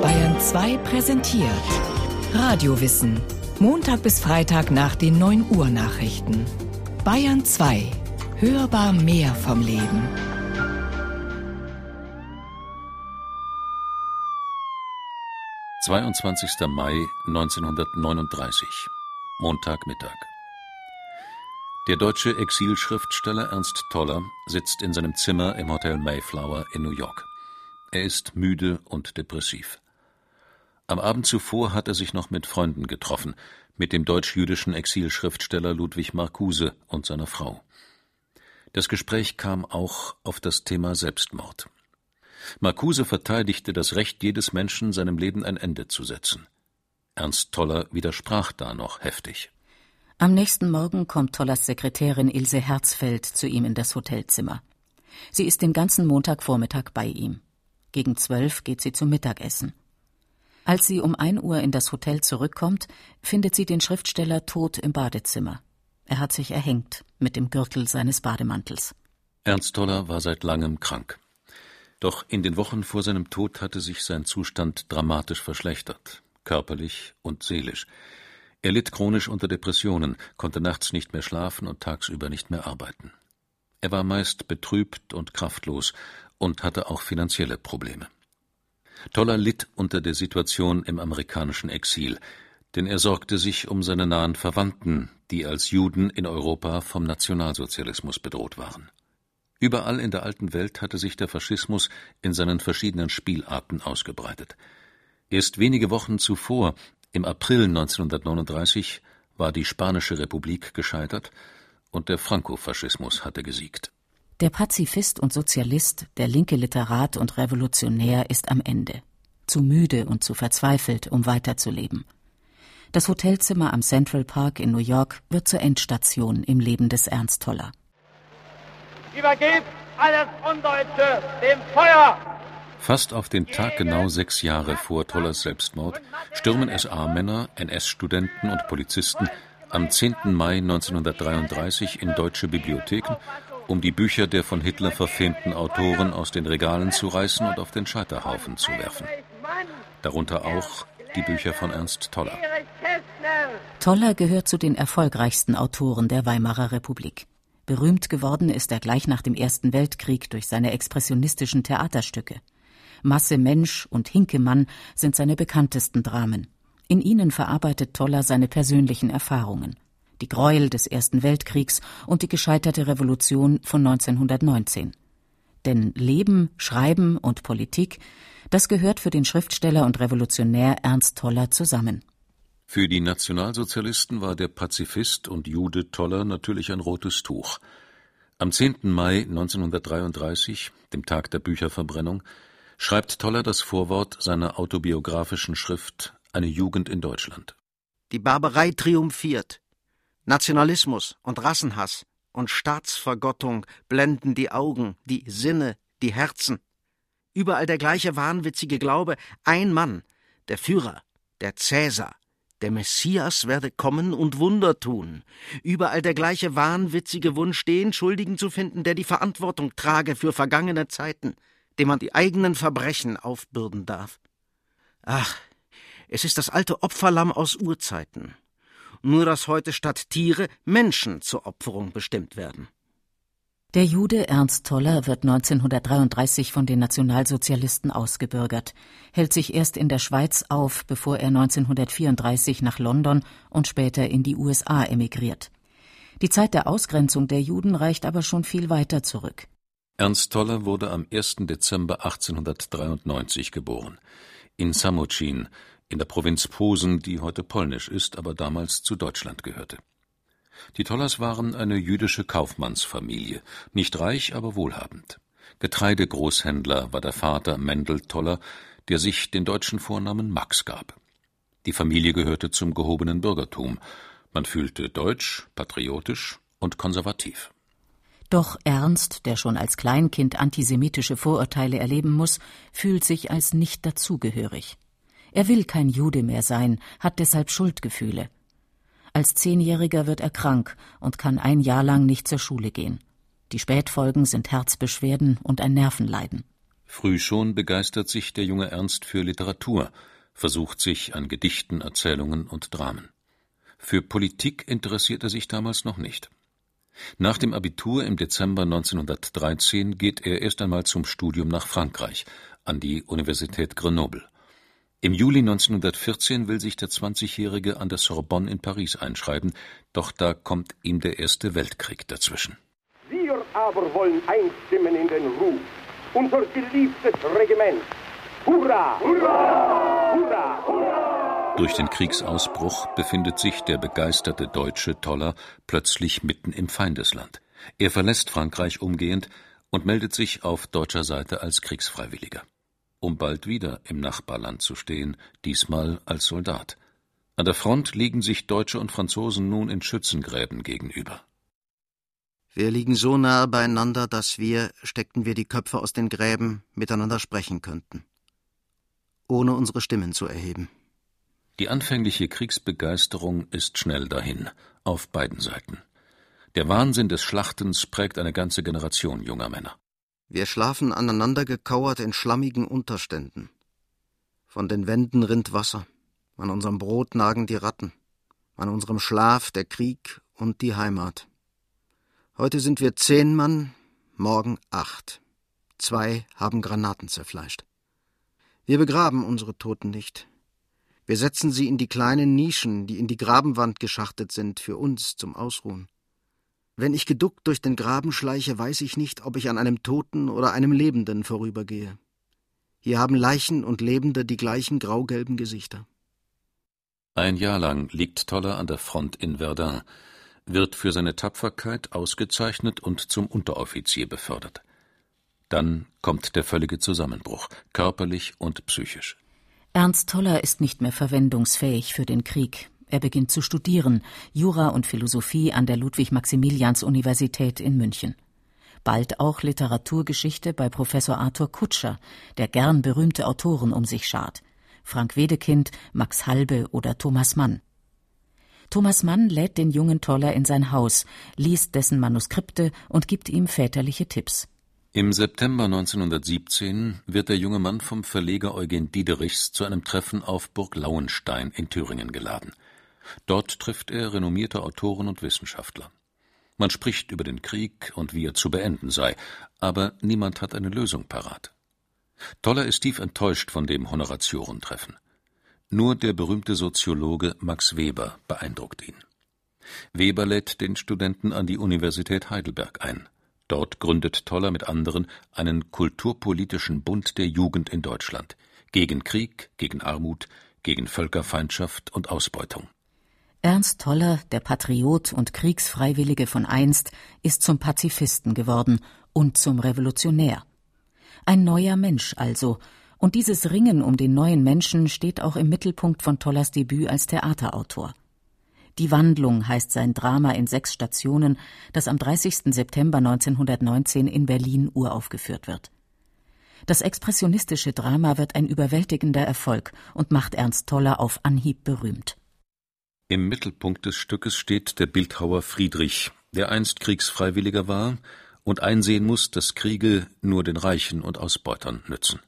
Bayern 2 präsentiert Radiowissen. Montag bis Freitag nach den 9 Uhr Nachrichten. Bayern 2. Hörbar mehr vom Leben. »22. Mai 1939, Montagmittag. Der deutsche Exilschriftsteller Ernst Toller sitzt in seinem Zimmer im Hotel Mayflower in New York. Er ist müde und depressiv. Am Abend zuvor hat er sich noch mit Freunden getroffen, mit dem deutsch-jüdischen Exilschriftsteller Ludwig Marcuse und seiner Frau. Das Gespräch kam auch auf das Thema Selbstmord. Marcuse verteidigte das Recht jedes Menschen, seinem Leben ein Ende zu setzen. Ernst Toller widersprach da noch heftig. Am nächsten Morgen kommt Tollers Sekretärin Ilse Herzfeld zu ihm in das Hotelzimmer. Sie ist den ganzen Montagvormittag bei ihm. Gegen zwölf geht sie zum Mittagessen. Als sie um ein Uhr in das Hotel zurückkommt, findet sie den Schriftsteller tot im Badezimmer. Er hat sich erhängt mit dem Gürtel seines Bademantels. Ernst Toller war seit langem krank. Doch in den Wochen vor seinem Tod hatte sich sein Zustand dramatisch verschlechtert, körperlich und seelisch. Er litt chronisch unter Depressionen, konnte nachts nicht mehr schlafen und tagsüber nicht mehr arbeiten. Er war meist betrübt und kraftlos und hatte auch finanzielle Probleme. Toller litt unter der Situation im amerikanischen Exil, denn er sorgte sich um seine nahen Verwandten, die als Juden in Europa vom Nationalsozialismus bedroht waren. Überall in der alten Welt hatte sich der Faschismus in seinen verschiedenen Spielarten ausgebreitet. Erst wenige Wochen zuvor, im April 1939, war die Spanische Republik gescheitert und der Frankofaschismus hatte gesiegt. Der Pazifist und Sozialist, der linke Literat und Revolutionär ist am Ende. Zu müde und zu verzweifelt, um weiterzuleben. Das Hotelzimmer am Central Park in New York wird zur Endstation im Leben des Ernst Toller. Übergebt alles Undeutsche dem Feuer! Fast auf den Tag genau sechs Jahre vor Tollers Selbstmord stürmen SA-Männer, NS-Studenten und Polizisten am 10. Mai 1933 in deutsche Bibliotheken um die Bücher der von Hitler verfemten Autoren aus den Regalen zu reißen und auf den Scheiterhaufen zu werfen. Darunter auch die Bücher von Ernst Toller. Toller gehört zu den erfolgreichsten Autoren der Weimarer Republik. Berühmt geworden ist er gleich nach dem Ersten Weltkrieg durch seine expressionistischen Theaterstücke. Masse Mensch und Hinkemann sind seine bekanntesten Dramen. In ihnen verarbeitet Toller seine persönlichen Erfahrungen die Gräuel des Ersten Weltkriegs und die gescheiterte Revolution von 1919. Denn Leben, Schreiben und Politik, das gehört für den Schriftsteller und Revolutionär Ernst Toller zusammen. Für die Nationalsozialisten war der Pazifist und Jude Toller natürlich ein rotes Tuch. Am 10. Mai 1933, dem Tag der Bücherverbrennung, schreibt Toller das Vorwort seiner autobiografischen Schrift Eine Jugend in Deutschland. Die Barbarei triumphiert. Nationalismus und Rassenhass und Staatsvergottung blenden die Augen, die Sinne, die Herzen. Überall der gleiche wahnwitzige Glaube, ein Mann, der Führer, der Cäsar, der Messias werde kommen und Wunder tun. Überall der gleiche wahnwitzige Wunsch, den Schuldigen zu finden, der die Verantwortung trage für vergangene Zeiten, dem man die eigenen Verbrechen aufbürden darf. Ach, es ist das alte Opferlamm aus Urzeiten nur dass heute statt Tiere Menschen zur Opferung bestimmt werden. Der Jude Ernst Toller wird 1933 von den Nationalsozialisten ausgebürgert, hält sich erst in der Schweiz auf, bevor er 1934 nach London und später in die USA emigriert. Die Zeit der Ausgrenzung der Juden reicht aber schon viel weiter zurück. Ernst Toller wurde am 1. Dezember 1893 geboren. In Samucin, in der Provinz Posen, die heute polnisch ist, aber damals zu Deutschland gehörte. Die Tollers waren eine jüdische Kaufmannsfamilie, nicht reich, aber wohlhabend. Getreidegroßhändler war der Vater Mendel Toller, der sich den deutschen Vornamen Max gab. Die Familie gehörte zum gehobenen Bürgertum. Man fühlte deutsch, patriotisch und konservativ. Doch Ernst, der schon als Kleinkind antisemitische Vorurteile erleben muss, fühlt sich als nicht dazugehörig. Er will kein Jude mehr sein, hat deshalb Schuldgefühle. Als Zehnjähriger wird er krank und kann ein Jahr lang nicht zur Schule gehen. Die Spätfolgen sind Herzbeschwerden und ein Nervenleiden. Früh schon begeistert sich der junge Ernst für Literatur, versucht sich an Gedichten, Erzählungen und Dramen. Für Politik interessiert er sich damals noch nicht. Nach dem Abitur im Dezember 1913 geht er erst einmal zum Studium nach Frankreich, an die Universität Grenoble. Im Juli 1914 will sich der 20-Jährige an der Sorbonne in Paris einschreiben, doch da kommt ihm der Erste Weltkrieg dazwischen. Wir aber wollen einstimmen in den Ruf. Unser geliebtes Regiment. Hurra! Hurra! Hurra! Hurra! Durch den Kriegsausbruch befindet sich der begeisterte deutsche Toller plötzlich mitten im Feindesland. Er verlässt Frankreich umgehend und meldet sich auf deutscher Seite als Kriegsfreiwilliger um bald wieder im Nachbarland zu stehen, diesmal als Soldat. An der Front liegen sich Deutsche und Franzosen nun in Schützengräben gegenüber. Wir liegen so nahe beieinander, dass wir, steckten wir die Köpfe aus den Gräben, miteinander sprechen könnten, ohne unsere Stimmen zu erheben. Die anfängliche Kriegsbegeisterung ist schnell dahin, auf beiden Seiten. Der Wahnsinn des Schlachtens prägt eine ganze Generation junger Männer. Wir schlafen aneinander gekauert in schlammigen Unterständen. Von den Wänden rinnt Wasser, an unserem Brot nagen die Ratten, an unserem Schlaf der Krieg und die Heimat. Heute sind wir zehn Mann, morgen acht. Zwei haben Granaten zerfleischt. Wir begraben unsere Toten nicht. Wir setzen sie in die kleinen Nischen, die in die Grabenwand geschachtet sind, für uns zum Ausruhen. Wenn ich geduckt durch den Graben schleiche, weiß ich nicht, ob ich an einem Toten oder einem Lebenden vorübergehe. Hier haben Leichen und Lebende die gleichen graugelben Gesichter. Ein Jahr lang liegt Toller an der Front in Verdun, wird für seine Tapferkeit ausgezeichnet und zum Unteroffizier befördert. Dann kommt der völlige Zusammenbruch, körperlich und psychisch. Ernst Toller ist nicht mehr verwendungsfähig für den Krieg. Er beginnt zu studieren, Jura und Philosophie an der Ludwig-Maximilians-Universität in München. Bald auch Literaturgeschichte bei Professor Arthur Kutscher, der gern berühmte Autoren um sich schart. Frank Wedekind, Max Halbe oder Thomas Mann. Thomas Mann lädt den jungen Toller in sein Haus, liest dessen Manuskripte und gibt ihm väterliche Tipps. Im September 1917 wird der junge Mann vom Verleger Eugen Diederichs zu einem Treffen auf Burg Lauenstein in Thüringen geladen. Dort trifft er renommierte Autoren und Wissenschaftler. Man spricht über den Krieg und wie er zu beenden sei, aber niemand hat eine Lösung parat. Toller ist tief enttäuscht von dem Honoratiorentreffen. Nur der berühmte Soziologe Max Weber beeindruckt ihn. Weber lädt den Studenten an die Universität Heidelberg ein. Dort gründet Toller mit anderen einen kulturpolitischen Bund der Jugend in Deutschland gegen Krieg, gegen Armut, gegen Völkerfeindschaft und Ausbeutung. Ernst Toller, der Patriot und Kriegsfreiwillige von einst, ist zum Pazifisten geworden und zum Revolutionär. Ein neuer Mensch also, und dieses Ringen um den neuen Menschen steht auch im Mittelpunkt von Tollers Debüt als Theaterautor. Die Wandlung heißt sein Drama in sechs Stationen, das am 30. September 1919 in Berlin uraufgeführt wird. Das expressionistische Drama wird ein überwältigender Erfolg und macht Ernst Toller auf Anhieb berühmt. Im Mittelpunkt des Stückes steht der Bildhauer Friedrich, der einst Kriegsfreiwilliger war und einsehen muss, dass Kriege nur den Reichen und Ausbeutern nützen.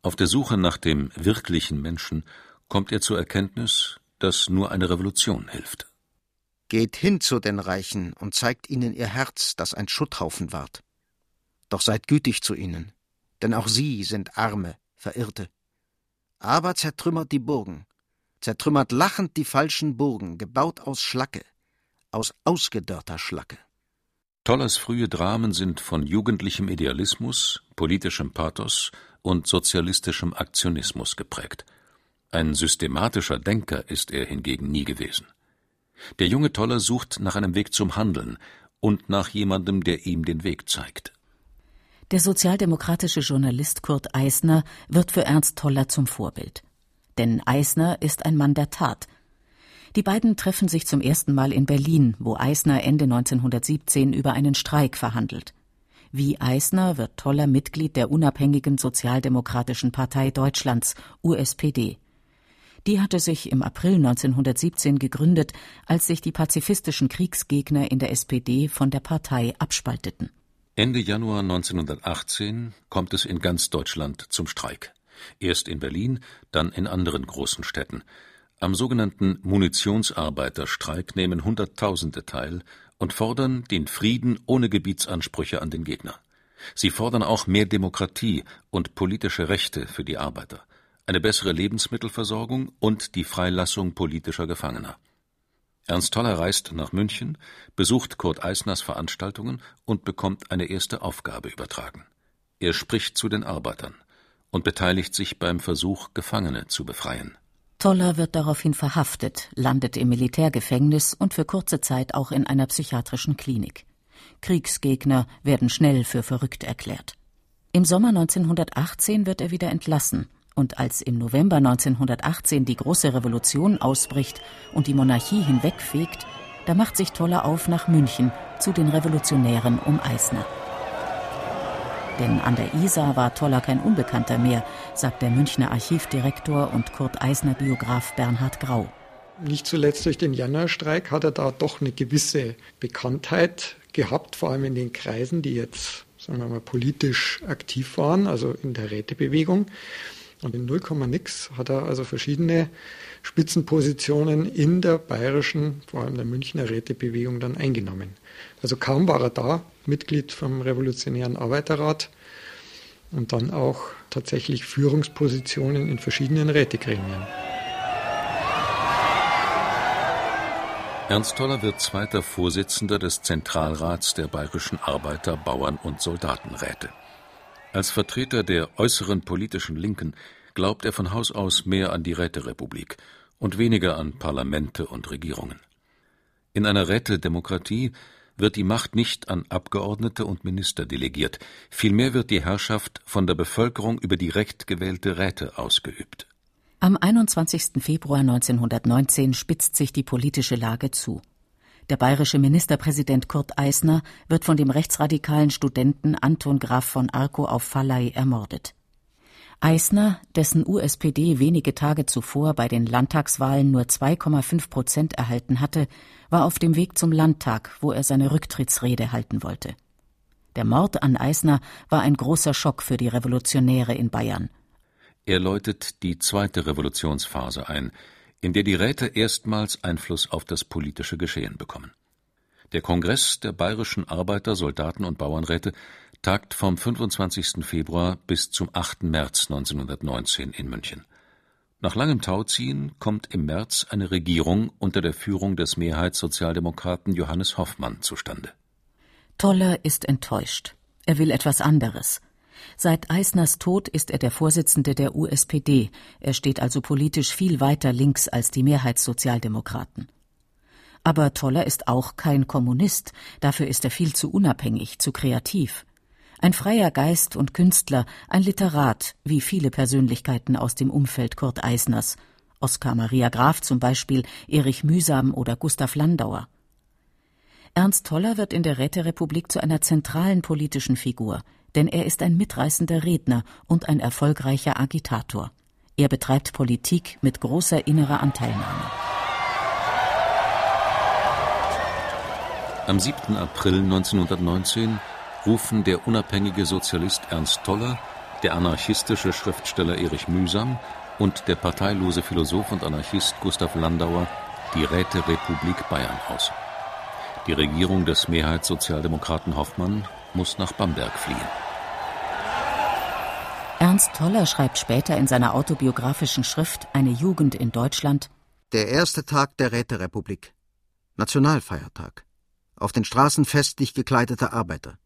Auf der Suche nach dem wirklichen Menschen kommt er zur Erkenntnis, dass nur eine Revolution hilft. Geht hin zu den Reichen und zeigt ihnen ihr Herz, das ein Schutthaufen ward. Doch seid gütig zu ihnen, denn auch sie sind Arme, Verirrte. Aber zertrümmert die Burgen, zertrümmert lachend die falschen Burgen, gebaut aus Schlacke, aus ausgedörrter Schlacke. Tollers frühe Dramen sind von jugendlichem Idealismus, politischem Pathos und sozialistischem Aktionismus geprägt. Ein systematischer Denker ist er hingegen nie gewesen. Der junge Toller sucht nach einem Weg zum Handeln und nach jemandem, der ihm den Weg zeigt. Der sozialdemokratische Journalist Kurt Eisner wird für Ernst Toller zum Vorbild denn Eisner ist ein Mann der Tat. Die beiden treffen sich zum ersten Mal in Berlin, wo Eisner Ende 1917 über einen Streik verhandelt. Wie Eisner wird Toller Mitglied der unabhängigen Sozialdemokratischen Partei Deutschlands, USPD. Die hatte sich im April 1917 gegründet, als sich die pazifistischen Kriegsgegner in der SPD von der Partei abspalteten. Ende Januar 1918 kommt es in ganz Deutschland zum Streik. Erst in Berlin, dann in anderen großen Städten. Am sogenannten Munitionsarbeiterstreik nehmen Hunderttausende teil und fordern den Frieden ohne Gebietsansprüche an den Gegner. Sie fordern auch mehr Demokratie und politische Rechte für die Arbeiter, eine bessere Lebensmittelversorgung und die Freilassung politischer Gefangener. Ernst Toller reist nach München, besucht Kurt Eisners Veranstaltungen und bekommt eine erste Aufgabe übertragen. Er spricht zu den Arbeitern und beteiligt sich beim Versuch, Gefangene zu befreien. Toller wird daraufhin verhaftet, landet im Militärgefängnis und für kurze Zeit auch in einer psychiatrischen Klinik. Kriegsgegner werden schnell für verrückt erklärt. Im Sommer 1918 wird er wieder entlassen und als im November 1918 die große Revolution ausbricht und die Monarchie hinwegfegt, da macht sich Toller auf nach München zu den Revolutionären um Eisner. Denn an der Isar war Toller kein Unbekannter mehr, sagt der Münchner Archivdirektor und Kurt Eisner Biograf Bernhard Grau. Nicht zuletzt durch den Januarstreik hat er da doch eine gewisse Bekanntheit gehabt, vor allem in den Kreisen, die jetzt, sagen wir mal, politisch aktiv waren, also in der Rätebewegung. Und in 0, nix hat er also verschiedene Spitzenpositionen in der bayerischen, vor allem der Münchner Rätebewegung dann eingenommen. Also kaum war er da, Mitglied vom Revolutionären Arbeiterrat und dann auch tatsächlich Führungspositionen in verschiedenen Rätegremien. Ernst Toller wird zweiter Vorsitzender des Zentralrats der bayerischen Arbeiter-, Bauern- und Soldatenräte. Als Vertreter der äußeren politischen Linken glaubt er von Haus aus mehr an die Räterepublik und weniger an Parlamente und Regierungen. In einer Rätedemokratie wird die Macht nicht an Abgeordnete und Minister delegiert, vielmehr wird die Herrschaft von der Bevölkerung über direkt gewählte Räte ausgeübt. Am 21. Februar 1919 spitzt sich die politische Lage zu. Der bayerische Ministerpräsident Kurt Eisner wird von dem rechtsradikalen Studenten Anton Graf von Arco auf Valley ermordet. Eisner, dessen USPD wenige Tage zuvor bei den Landtagswahlen nur 2,5 Prozent erhalten hatte, war auf dem Weg zum Landtag, wo er seine Rücktrittsrede halten wollte. Der Mord an Eisner war ein großer Schock für die Revolutionäre in Bayern. Er läutet die zweite Revolutionsphase ein, in der die Räte erstmals Einfluss auf das politische Geschehen bekommen. Der Kongress der bayerischen Arbeiter-, Soldaten- und Bauernräte tagt vom 25. Februar bis zum 8. März 1919 in München. Nach langem Tauziehen kommt im März eine Regierung unter der Führung des Mehrheitssozialdemokraten Johannes Hoffmann zustande. Toller ist enttäuscht. Er will etwas anderes. Seit Eisners Tod ist er der Vorsitzende der USPD. Er steht also politisch viel weiter links als die Mehrheitssozialdemokraten. Aber Toller ist auch kein Kommunist. Dafür ist er viel zu unabhängig, zu kreativ. Ein freier Geist und Künstler, ein Literat, wie viele Persönlichkeiten aus dem Umfeld Kurt Eisners. Oskar Maria Graf zum Beispiel, Erich Mühsam oder Gustav Landauer. Ernst Toller wird in der Räterepublik zu einer zentralen politischen Figur, denn er ist ein mitreißender Redner und ein erfolgreicher Agitator. Er betreibt Politik mit großer innerer Anteilnahme. Am 7. April 1919 rufen der unabhängige Sozialist Ernst Toller, der anarchistische Schriftsteller Erich Mühsam und der parteilose Philosoph und Anarchist Gustav Landauer die Räterepublik Bayern aus. Die Regierung des Mehrheitssozialdemokraten Hoffmann muss nach Bamberg fliehen. Ernst Toller schreibt später in seiner autobiografischen Schrift Eine Jugend in Deutschland Der erste Tag der Räterepublik. Nationalfeiertag. Auf den Straßen festlich gekleidete Arbeiter.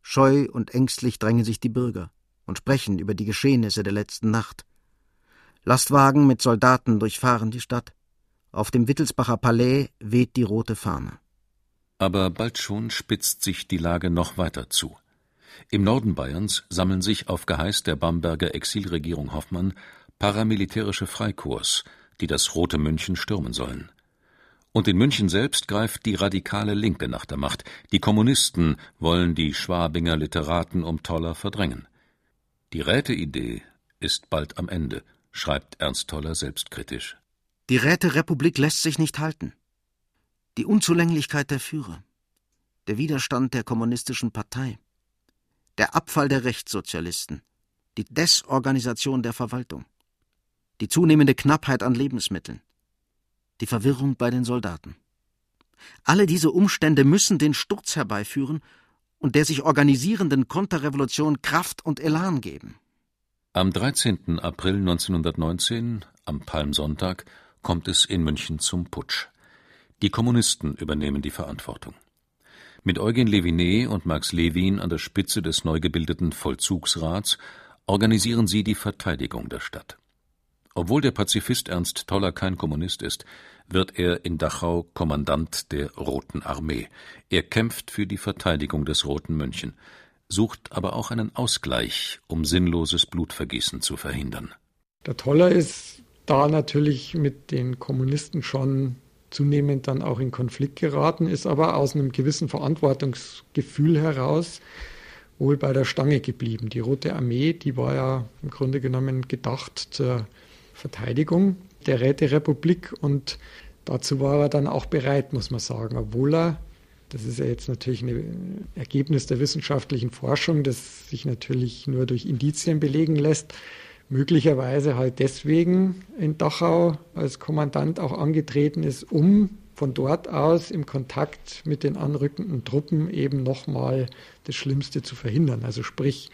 Scheu und ängstlich drängen sich die Bürger und sprechen über die Geschehnisse der letzten Nacht. Lastwagen mit Soldaten durchfahren die Stadt. Auf dem Wittelsbacher Palais weht die rote Fahne. Aber bald schon spitzt sich die Lage noch weiter zu. Im Norden Bayerns sammeln sich auf Geheiß der Bamberger Exilregierung Hoffmann paramilitärische Freikorps, die das Rote München stürmen sollen. Und in München selbst greift die radikale Linke nach der Macht. Die Kommunisten wollen die Schwabinger Literaten um Toller verdrängen. Die Räteidee ist bald am Ende, schreibt Ernst Toller selbstkritisch. Die Räterepublik lässt sich nicht halten. Die Unzulänglichkeit der Führer, der Widerstand der kommunistischen Partei, Der Abfall der Rechtssozialisten, die Desorganisation der Verwaltung, die zunehmende Knappheit an Lebensmitteln, die Verwirrung bei den Soldaten. Alle diese Umstände müssen den Sturz herbeiführen und der sich organisierenden Konterrevolution Kraft und Elan geben. Am 13. April 1919, am Palmsonntag, kommt es in München zum Putsch. Die Kommunisten übernehmen die Verantwortung. Mit Eugen Levinet und Max Levin an der Spitze des neu gebildeten Vollzugsrats organisieren sie die Verteidigung der Stadt. Obwohl der Pazifist Ernst Toller kein Kommunist ist, wird er in Dachau Kommandant der Roten Armee. Er kämpft für die Verteidigung des Roten München, sucht aber auch einen Ausgleich, um sinnloses Blutvergießen zu verhindern. Der Toller ist da natürlich mit den Kommunisten schon zunehmend dann auch in Konflikt geraten, ist aber aus einem gewissen Verantwortungsgefühl heraus wohl bei der Stange geblieben. Die Rote Armee, die war ja im Grunde genommen gedacht zur Verteidigung der Räterepublik und dazu war er dann auch bereit, muss man sagen, obwohl er, das ist ja jetzt natürlich ein Ergebnis der wissenschaftlichen Forschung, das sich natürlich nur durch Indizien belegen lässt, möglicherweise halt deswegen in Dachau als Kommandant auch angetreten ist, um von dort aus im Kontakt mit den anrückenden Truppen eben nochmal das Schlimmste zu verhindern. Also sprich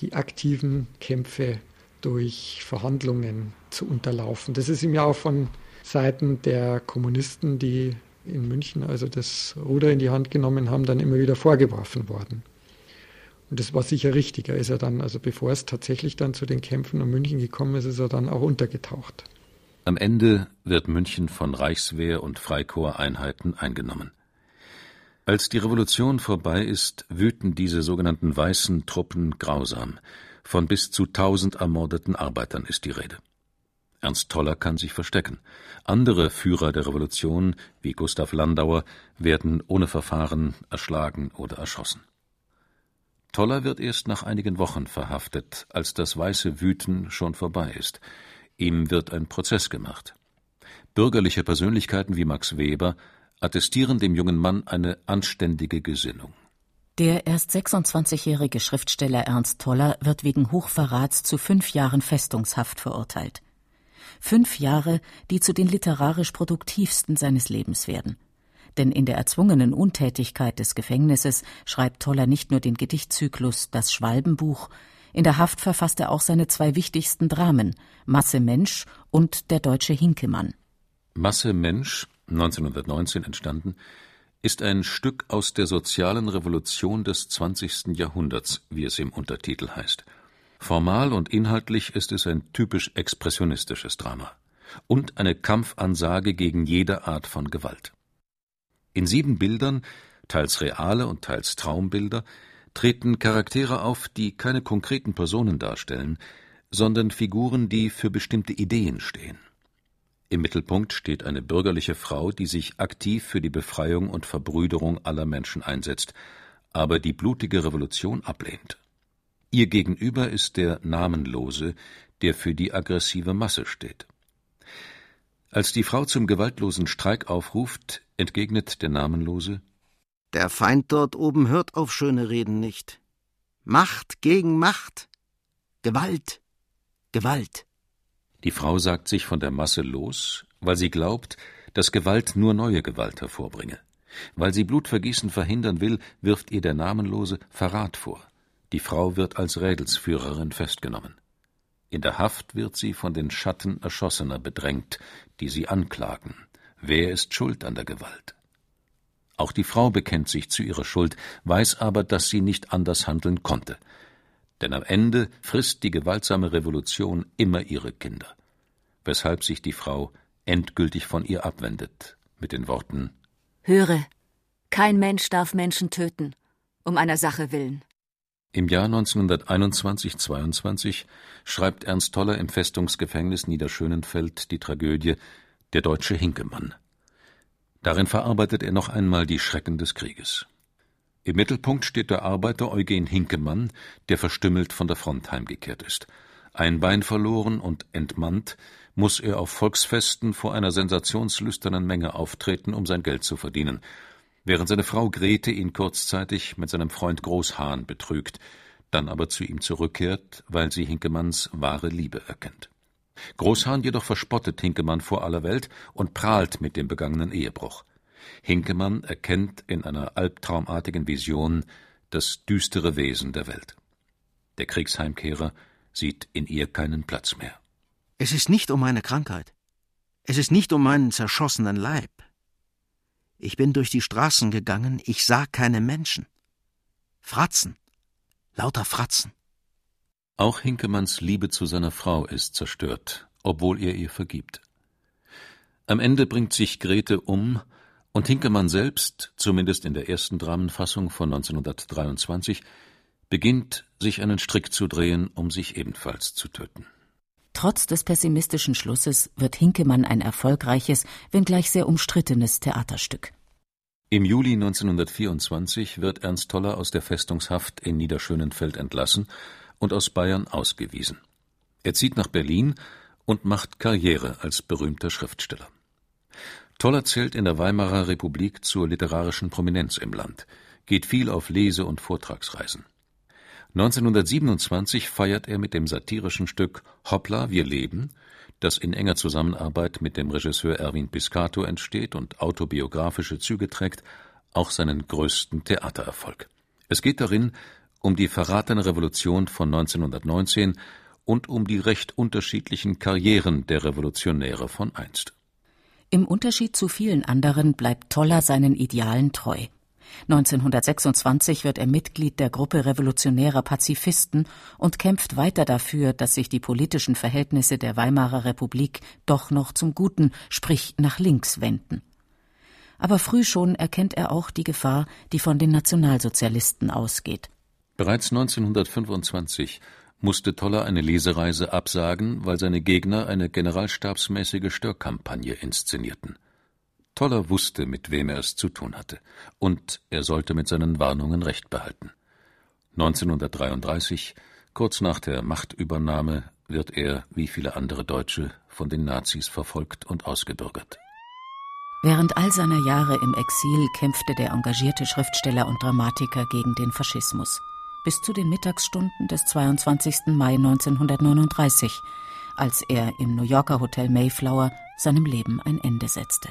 die aktiven Kämpfe durch Verhandlungen zu unterlaufen. Das ist ihm ja auch von Seiten der Kommunisten, die in München also das Ruder in die Hand genommen haben, dann immer wieder vorgeworfen worden. Und das war sicher richtig. Er ist ja dann, also bevor es tatsächlich dann zu den Kämpfen um München gekommen ist, ist er dann auch untergetaucht. Am Ende wird München von Reichswehr und Freikorps-Einheiten eingenommen. Als die Revolution vorbei ist, wüten diese sogenannten weißen Truppen grausam. Von bis zu tausend ermordeten Arbeitern ist die Rede. Ernst Toller kann sich verstecken. Andere Führer der Revolution, wie Gustav Landauer, werden ohne Verfahren erschlagen oder erschossen. Toller wird erst nach einigen Wochen verhaftet, als das weiße Wüten schon vorbei ist. Ihm wird ein Prozess gemacht. Bürgerliche Persönlichkeiten wie Max Weber attestieren dem jungen Mann eine anständige Gesinnung. Der erst 26-jährige Schriftsteller Ernst Toller wird wegen Hochverrats zu fünf Jahren Festungshaft verurteilt. Fünf Jahre, die zu den literarisch produktivsten seines Lebens werden denn in der erzwungenen Untätigkeit des Gefängnisses schreibt Toller nicht nur den Gedichtzyklus Das Schwalbenbuch, in der Haft verfasst er auch seine zwei wichtigsten Dramen Masse Mensch und Der deutsche Hinkemann. Masse Mensch, 1919 entstanden, ist ein Stück aus der sozialen Revolution des 20. Jahrhunderts, wie es im Untertitel heißt. Formal und inhaltlich ist es ein typisch expressionistisches Drama und eine Kampfansage gegen jede Art von Gewalt. In sieben Bildern, teils reale und teils Traumbilder, treten Charaktere auf, die keine konkreten Personen darstellen, sondern Figuren, die für bestimmte Ideen stehen. Im Mittelpunkt steht eine bürgerliche Frau, die sich aktiv für die Befreiung und Verbrüderung aller Menschen einsetzt, aber die blutige Revolution ablehnt. Ihr Gegenüber ist der Namenlose, der für die aggressive Masse steht. Als die Frau zum gewaltlosen Streik aufruft, entgegnet der Namenlose Der Feind dort oben hört auf schöne Reden nicht. Macht gegen Macht. Gewalt. Gewalt. Die Frau sagt sich von der Masse los, weil sie glaubt, dass Gewalt nur neue Gewalt hervorbringe. Weil sie Blutvergießen verhindern will, wirft ihr der Namenlose Verrat vor. Die Frau wird als Rädelsführerin festgenommen. In der Haft wird sie von den Schatten Erschossener bedrängt, die sie anklagen. Wer ist schuld an der Gewalt? Auch die Frau bekennt sich zu ihrer Schuld, weiß aber, dass sie nicht anders handeln konnte. Denn am Ende frisst die gewaltsame Revolution immer ihre Kinder, weshalb sich die Frau endgültig von ihr abwendet, mit den Worten Höre, kein Mensch darf Menschen töten, um einer Sache willen. Im Jahr 1921/22 schreibt Ernst Toller im Festungsgefängnis Niederschönenfeld die Tragödie Der deutsche Hinkemann. Darin verarbeitet er noch einmal die Schrecken des Krieges. Im Mittelpunkt steht der Arbeiter Eugen Hinkemann, der verstümmelt von der Front heimgekehrt ist. Ein Bein verloren und entmannt, muss er auf Volksfesten vor einer sensationslüsternen Menge auftreten, um sein Geld zu verdienen. während seine Frau Grete ihn kurzzeitig mit seinem Freund Großhahn betrügt, dann aber zu ihm zurückkehrt, weil sie Hinkemanns wahre Liebe erkennt. Großhahn jedoch verspottet Hinkemann vor aller Welt und prahlt mit dem begangenen Ehebruch. Hinkemann erkennt in einer albtraumartigen Vision das düstere Wesen der Welt. Der Kriegsheimkehrer sieht in ihr keinen Platz mehr. Es ist nicht um meine Krankheit. Es ist nicht um meinen zerschossenen Leib. Ich bin durch die Straßen gegangen, ich sah keine Menschen. Fratzen. Lauter Fratzen. Auch Hinkemanns Liebe zu seiner Frau ist zerstört, obwohl er ihr vergibt. Am Ende bringt sich Grete um, und Hinkemann selbst, zumindest in der ersten Dramenfassung von 1923, beginnt, sich einen Strick zu drehen, um sich ebenfalls zu töten. Trotz des pessimistischen Schlusses wird Hinkemann ein erfolgreiches, wenngleich sehr umstrittenes Theaterstück. Im Juli 1924 wird Ernst Toller aus der Festungshaft in Niederschönenfeld entlassen und aus Bayern ausgewiesen. Er zieht nach Berlin und macht Karriere als berühmter Schriftsteller. Toller zählt in der Weimarer Republik zur literarischen Prominenz im Land, geht viel auf Lese- und Vortragsreisen. 1927 feiert er mit dem satirischen Stück Hoppla, wir leben, das in enger Zusammenarbeit mit dem Regisseur Erwin Piscato entsteht und autobiografische Züge trägt, auch seinen größten Theatererfolg. Es geht darin um die verratene Revolution von 1919 und um die recht unterschiedlichen Karrieren der Revolutionäre von einst. Im Unterschied zu vielen anderen bleibt Toller seinen Idealen treu. 1926 wird er Mitglied der Gruppe revolutionärer Pazifisten und kämpft weiter dafür, dass sich die politischen Verhältnisse der Weimarer Republik doch noch zum Guten, sprich nach links wenden. Aber früh schon erkennt er auch die Gefahr, die von den Nationalsozialisten ausgeht. Bereits 1925 musste Toller eine Lesereise absagen, weil seine Gegner eine generalstabsmäßige Störkampagne inszenierten. Toller wusste, mit wem er es zu tun hatte, und er sollte mit seinen Warnungen Recht behalten. 1933, kurz nach der Machtübernahme, wird er, wie viele andere Deutsche, von den Nazis verfolgt und ausgebürgert. Während all seiner Jahre im Exil kämpfte der engagierte Schriftsteller und Dramatiker gegen den Faschismus. Bis zu den Mittagsstunden des 22. Mai 1939, als er im New Yorker Hotel Mayflower seinem Leben ein Ende setzte.